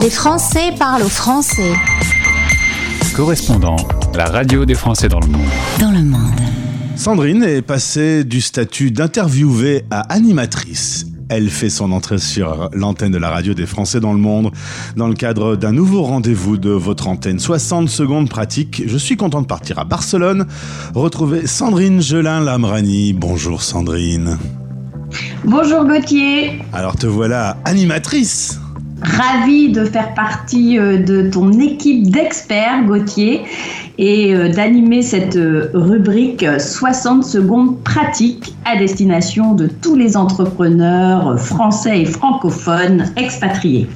Les Français parlent aux Français. Correspondant, la radio des Français dans le monde. Dans le monde. Sandrine est passée du statut d'interviewée à animatrice. Elle fait son entrée sur l'antenne de la radio des Français dans le monde dans le cadre d'un nouveau rendez-vous de votre antenne. 60 secondes pratiques. Je suis content de partir à Barcelone, retrouver Sandrine Gelin-Lamrani. Bonjour Sandrine. Bonjour Gauthier. Alors te voilà animatrice. Ravie de faire partie euh, de ton équipe d'experts, Gauthier, et euh, d'animer cette euh, rubrique 60 secondes pratiques à destination de tous les entrepreneurs français et francophones expatriés.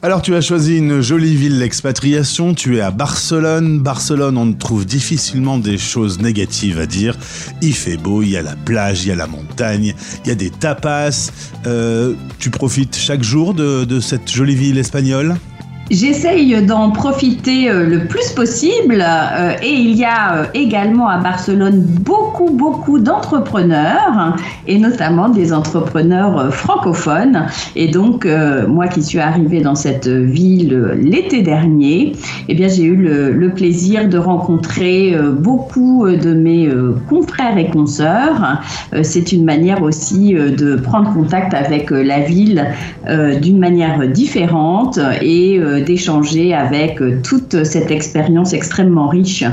Alors tu as choisi une jolie ville d'expatriation, tu es à Barcelone. Barcelone, on trouve difficilement des choses négatives à dire. Il fait beau, il y a la plage, il y a la montagne, il y a des tapas. Euh, tu profites chaque jour de, de cette jolie ville espagnole? J'essaye d'en profiter euh, le plus possible euh, et il y a euh, également à Barcelone beaucoup, beaucoup d'entrepreneurs et notamment des entrepreneurs francophones. Et donc, moi qui suis arrivée dans cette ville l'été dernier, eh bien, j'ai eu le, le, plaisir de rencontrer beaucoup de mes confrères et consoeurs. C'est une manière aussi de prendre contact avec la ville d'une manière différente et d'échanger avec euh, toute cette expérience extrêmement riche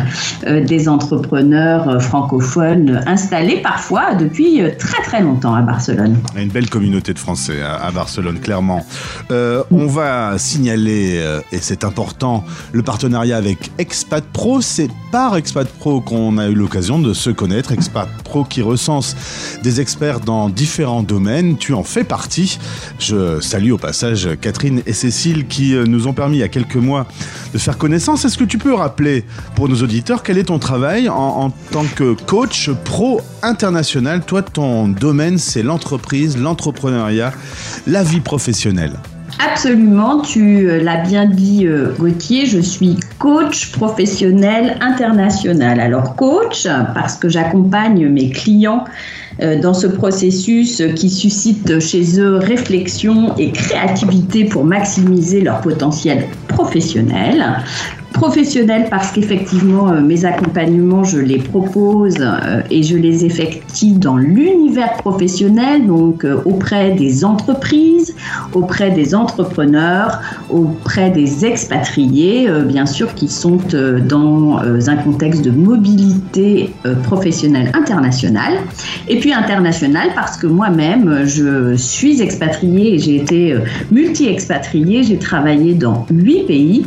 euh, des entrepreneurs euh, francophones installés parfois depuis très très longtemps à Barcelone. Une belle communauté de Français à, Barcelone, clairement. on va signaler, et c'est important, le partenariat avec Expat Pro. C'est par Expat Pro qu'on a eu l'occasion de se connaître. Expat Pro qui recense des experts dans différents domaines. Tu en fais partie. Je salue au passage Catherine et Cécile qui nous ont permis il y a quelques mois de faire connaissance. Est-ce que tu peux rappeler pour nos auditeurs quel est ton travail en, tant que coach pro international? Toi, ton domaine, c'est l'entreprise, l'entrepreneuriat, la vie professionnelle. Absolument, tu euh, l'as bien dit euh, Gauthier, je suis coach professionnel international. Alors coach parce que j'accompagne mes clients dans ce processus qui suscite chez eux réflexion et créativité pour maximiser leur potentiel professionnel professionnel parce qu'effectivement, euh, mes accompagnements, je les propose euh, et je les effectue dans l'univers professionnel, donc euh, auprès des entreprises, auprès des entrepreneurs, auprès des expatriés, bien sûr, qui sont dans un contexte de mobilité professionnelle internationale. Et puis internationale parce que moi-même, je suis expatriée et j'ai été multi-expatriée, j'ai travaillé dans huit pays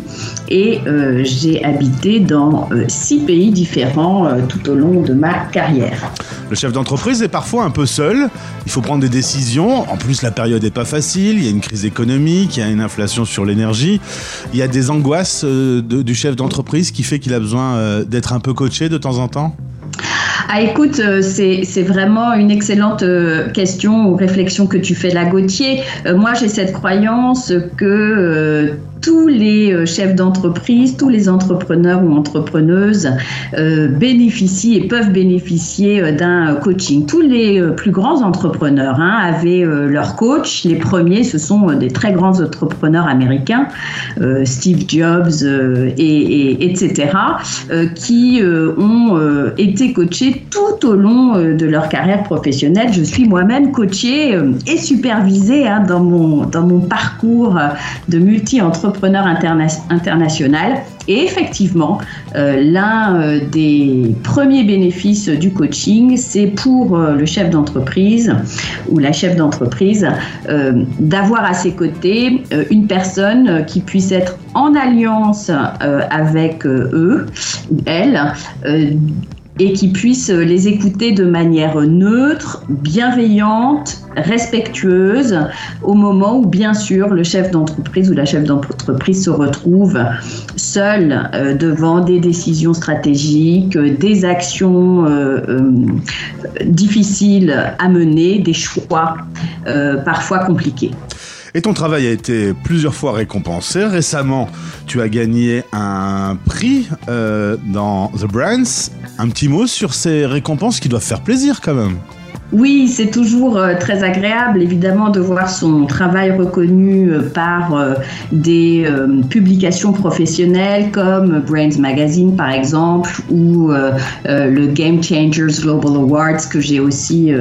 et j'ai habité dans euh, six pays différents euh, tout au long de ma carrière. Le chef d'entreprise est parfois un peu seul. Il faut prendre des décisions. En plus, la période n'est pas facile. Il y a une crise économique, il y a une inflation sur l'énergie. Il y a des angoisses euh, du chef d'entreprise qui fait qu'il a besoin d'être un peu coaché de temps en temps? Ah, écoute, c'est vraiment une excellente question ou réflexion que tu fais là, Gauthier. moi, j'ai cette croyance que tous les euh, chefs d'entreprise, tous les entrepreneurs ou entrepreneuses euh, bénéficient et peuvent bénéficier euh, d'un coaching. Tous les plus grands entrepreneurs hein, avaient leur coach. Les premiers, ce sont des très grands entrepreneurs américains, Steve Jobs et, etc., qui ont été coachés tout au long de leur carrière professionnelle. Je suis moi-même coachée et supervisée hein, dans, dans mon parcours de multi-entrepreneur entrepreneur international. Et effectivement, euh, l'un euh, des premiers bénéfices du coaching, c'est pour euh, le chef d'entreprise ou la chef d'entreprise d'avoir à ses côtés une personne qui puisse être en alliance avec eux, elle, et qui puissent les écouter de manière neutre, bienveillante, respectueuse, au moment où, bien sûr, le chef d'entreprise ou la chef d'entreprise se retrouve seul euh, devant des décisions stratégiques, des actions euh, euh, difficiles à mener, des choix parfois compliqués. Et ton travail a été plusieurs fois récompensé. Récemment, tu as gagné un prix dans The Brands un petit mot sur ces récompenses qui doivent faire plaisir quand même. Oui, c'est toujours euh, très agréable, évidemment, de voir son travail reconnu euh, par euh, des publications professionnelles comme Brains Magazine, par exemple, ou le Game Changers Global Awards que j'ai aussi,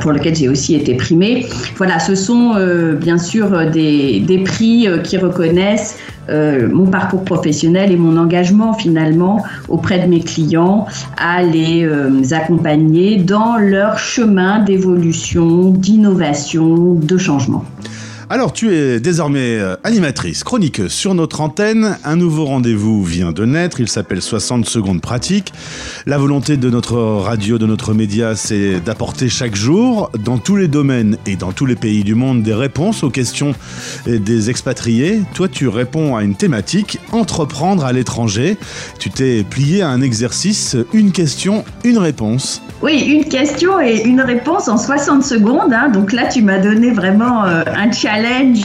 pour lequel j'ai aussi été primée. Voilà, ce sont bien sûr des, prix qui reconnaissent mon parcours professionnel et mon engagement finalement auprès de mes clients à les accompagner dans leur chemin d'évolution, d'innovation, de changement. Alors, tu es désormais euh, animatrice, chroniqueuse sur notre antenne. Un nouveau rendez-vous vient de naître. Il s'appelle 60 secondes pratiques. La volonté de notre radio, de notre média, c'est d'apporter chaque jour, dans tous les domaines et dans tous les pays du monde, des réponses aux questions des expatriés. Toi, tu réponds à une thématique, entreprendre à l'étranger. Tu t'es plié à un exercice, une question, une réponse. Oui, une question et une réponse en 60 secondes. Hein. Donc là, tu m'as donné vraiment euh, un challenge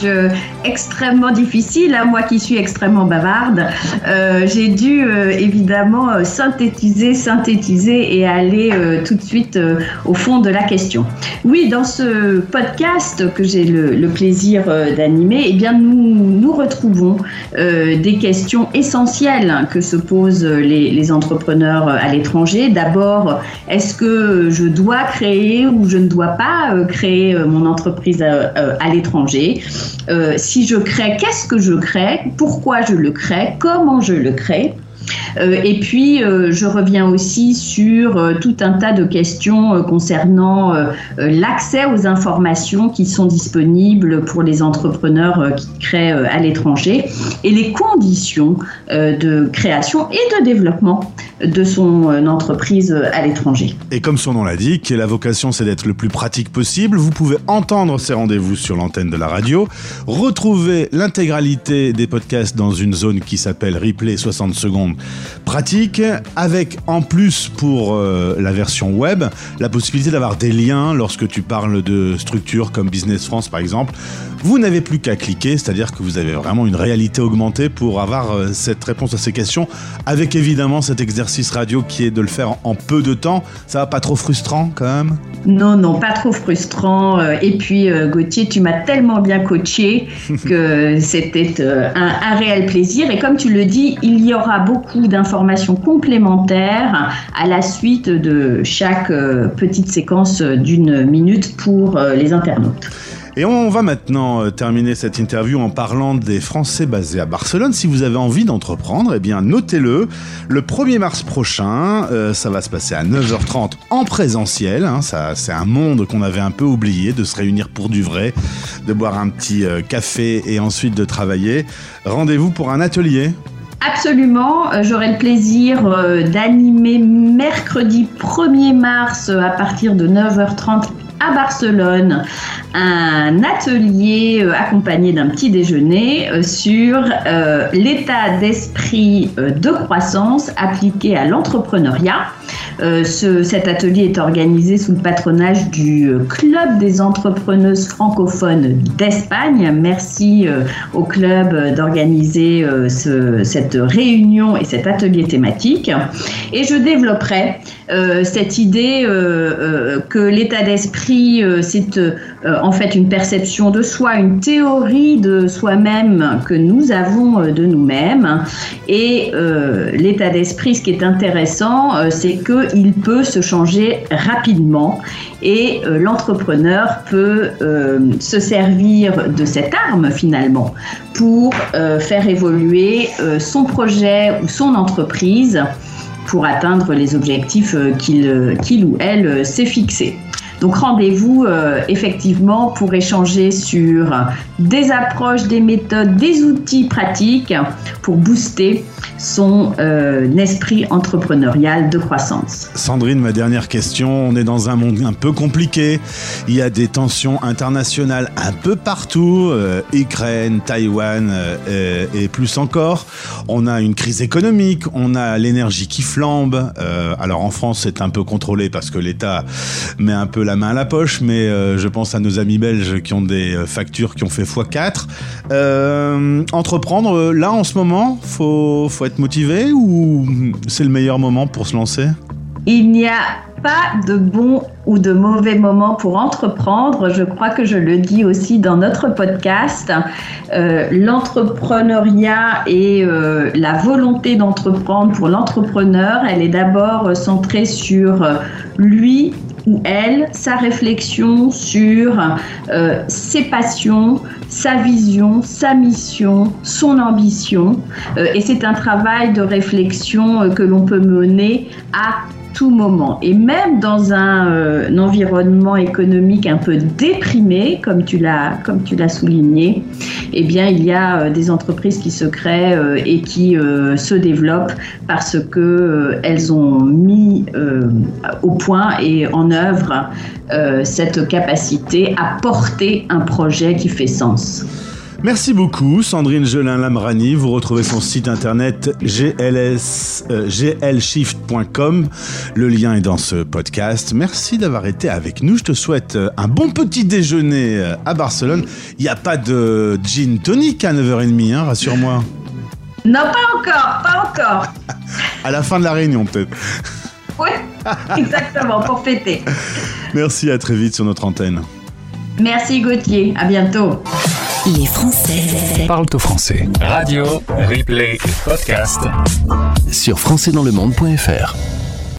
euh, extrêmement difficile. Hein. Moi qui suis extrêmement bavarde, euh, j'ai dû évidemment synthétiser, synthétiser et aller tout de suite au fond de la question. Oui, dans ce podcast que j'ai le, plaisir d'animer, eh bien nous nous retrouvons des questions essentielles que se posent les, entrepreneurs à l'étranger. D'abord, est-ce que je dois créer ou je ne dois pas euh, créer euh, mon entreprise euh, à, l'étranger? Si je crée, qu'est-ce que je crée? Pourquoi je le crée? Comment je le crée? euh, et puis, euh, je reviens aussi sur euh, tout un tas de questions concernant l'accès aux informations qui sont disponibles pour les entrepreneurs qui créent à l'étranger et les conditions de création et de développement de son entreprise à l'étranger. Et comme son nom l'indique, la vocation c'est d'être le plus pratique possible. Vous pouvez entendre ces rendez-vous sur l'antenne de la radio, retrouver l'intégralité des podcasts dans une zone qui s'appelle Replay 60 secondes pratique, avec en plus pour euh, la version web la possibilité d'avoir des liens lorsque tu parles de structures comme Business France par exemple. Vous n'avez plus qu'à cliquer, c'est-à-dire que vous avez vraiment une réalité augmentée pour avoir euh, cette réponse à ces questions, avec évidemment cet exercice radio qui est de le faire en peu de temps. Ça va pas trop frustrant quand même? Non, non, pas trop frustrant. Euh, et puis Gauthier, tu m'as tellement bien coaché que c'était un, un réel plaisir. Et comme tu le dis, il y aura beaucoup d'informations informations complémentaires à la suite de chaque euh, petite séquence d'une minute pour euh, les internautes. Et on va maintenant euh, terminer cette interview en parlant des Français basés à Barcelone. Si vous avez envie d'entreprendre, eh bien notez-le. Le 1er mars prochain, ça va se passer à 9h30 en présentiel. Hein. ça, c'est un monde qu'on avait un peu oublié, de se réunir pour du vrai, de boire un petit café et ensuite de travailler. Rendez-vous pour un atelier Absolument, euh, j'aurai le plaisir euh, d'animer mercredi 1er mars euh, à partir de 9h30 à Barcelone un atelier accompagné d'un petit déjeuner sur l'état d'esprit de croissance appliqué à l'entrepreneuriat. Euh, cet atelier est organisé sous le patronage du euh, Club des entrepreneuses francophones d'Espagne. Merci euh, au club d'organiser cette réunion et cet atelier thématique. Et je développerai cette idée que l'état d'esprit, c'est en fait une perception de soi, une théorie de soi-même que nous avons de nous-mêmes. Et l'état d'esprit, ce qui est intéressant, c'est qu'il peut se changer rapidement et euh, l'entrepreneur peut euh, se servir de cette arme finalement pour euh, faire évoluer son projet ou son entreprise pour atteindre les objectifs qu'il ou elle s'est fixés. Donc rendez-vous effectivement pour échanger sur des approches, des méthodes, des outils pratiques pour booster son euh, esprit entrepreneurial de croissance. Sandrine, ma dernière question. On est dans un monde un peu compliqué. Il y a des tensions internationales un peu partout. Euh, Ukraine, Taïwan euh, et plus encore. On a une crise économique. On a l'énergie qui flambe. alors en France, c'est un peu contrôlé parce que l'État met un peu la main à la poche. Mais je pense à nos amis belges qui ont des factures qui ont fait x4. entreprendre, là en ce moment, faut, faut être motivé ou c'est le meilleur moment pour se lancer? Il n'y a pas de bon ou de mauvais moment pour entreprendre. Je crois que je le dis aussi dans notre podcast. Euh, l'entrepreneuriat et euh, la volonté d'entreprendre pour l'entrepreneur, elle est d'abord centrée sur lui ou elle, sa réflexion sur euh, ses passions, sa vision, sa mission, son ambition. et c'est un travail de réflexion que l'on peut mener à moment. Et même dans un, euh, environnement économique un peu déprimé, comme tu l'as, comme tu l'as souligné, eh bien, il y a euh, des entreprises qui se créent euh, et qui se développent parce que elles ont mis au point et en œuvre cette capacité à porter un projet qui fait sens. Merci beaucoup, Sandrine Gelin-Lamrani. Vous retrouvez son site internet gls, euh, glshift.com. Le lien est dans ce podcast. Merci d'avoir été avec nous. Je te souhaite euh, un bon petit déjeuner euh, à Barcelone. Il n'y a pas de gin tonic à 9h30, hein, rassure-moi. Non, pas encore, pas encore. à la fin de la réunion, peut-être. Oui, exactement, pour fêter. Merci, à très vite sur notre antenne. Merci Gauthier, à bientôt. Les Français parlent au français. Radio, replay, podcast sur françaisdanslemonde.fr.